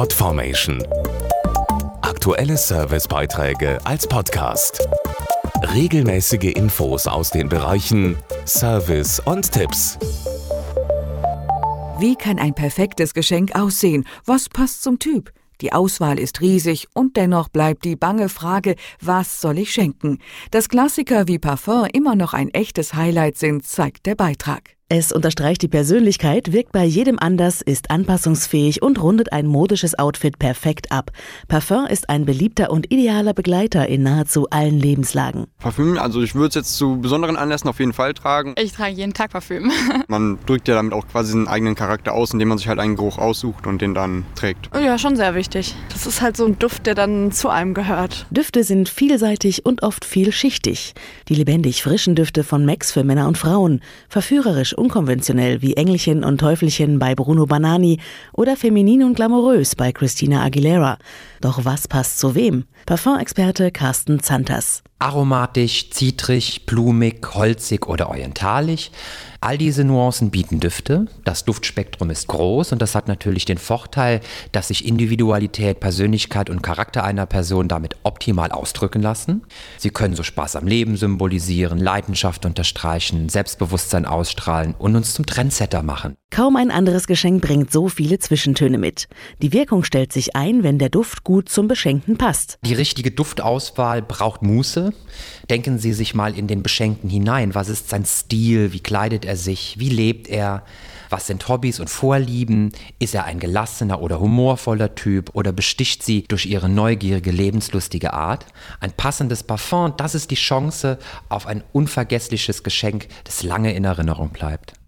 Podformation. Aktuelle Servicebeiträge als Podcast. Regelmäßige Infos aus den Bereichen Service und Tipps. Wie kann ein perfektes Geschenk aussehen? Was passt zum Typ? Die Auswahl ist riesig und dennoch bleibt die bange Frage, was soll ich schenken? Dass Klassiker wie Parfum immer noch ein echtes Highlight sind, zeigt der Beitrag. Es unterstreicht die Persönlichkeit, wirkt bei jedem anders, ist anpassungsfähig und rundet ein modisches Outfit perfekt ab. Parfum ist ein beliebter und idealer Begleiter in nahezu allen Lebenslagen. Parfüm, also ich würde es jetzt zu besonderen Anlässen auf jeden Fall tragen. Ich trage jeden Tag Parfüm. man drückt ja damit auch quasi einen eigenen Charakter aus, indem man sich halt einen Geruch aussucht und den dann trägt. Ja, schon sehr wichtig. Das ist halt so ein Duft, der dann zu einem gehört. Düfte sind vielseitig und oft vielschichtig. Die lebendig frischen Düfte von Max für Männer und Frauen, verführerisch unkonventionell wie Engelchen und Teufelchen bei Bruno Banani oder feminin und glamourös bei Christina Aguilera. Doch was passt zu wem? Parfumexperte Carsten Zanters. Aromatisch, zitrig, blumig, holzig oder orientalisch. All diese Nuancen bieten Düfte. Das Duftspektrum ist groß und das hat natürlich den Vorteil, dass sich Individualität, Persönlichkeit und Charakter einer Person damit optimal ausdrücken lassen. Sie können so Spaß am Leben symbolisieren, Leidenschaft unterstreichen, Selbstbewusstsein ausstrahlen und uns zum Trendsetter machen. Kaum ein anderes Geschenk bringt so viele Zwischentöne mit. Die Wirkung stellt sich ein, wenn der Duft gut zum Beschenkten passt. Die richtige Duftauswahl braucht Muße. Denken Sie sich mal in den Beschenkten hinein. Was ist sein Stil? Wie kleidet er sich? Wie lebt er? Was sind Hobbys und Vorlieben? Ist er ein gelassener oder humorvoller Typ oder besticht sie durch ihre neugierige, lebenslustige Art? Ein passendes Parfum, das ist die Chance auf ein unvergessliches Geschenk, das lange in Erinnerung bleibt.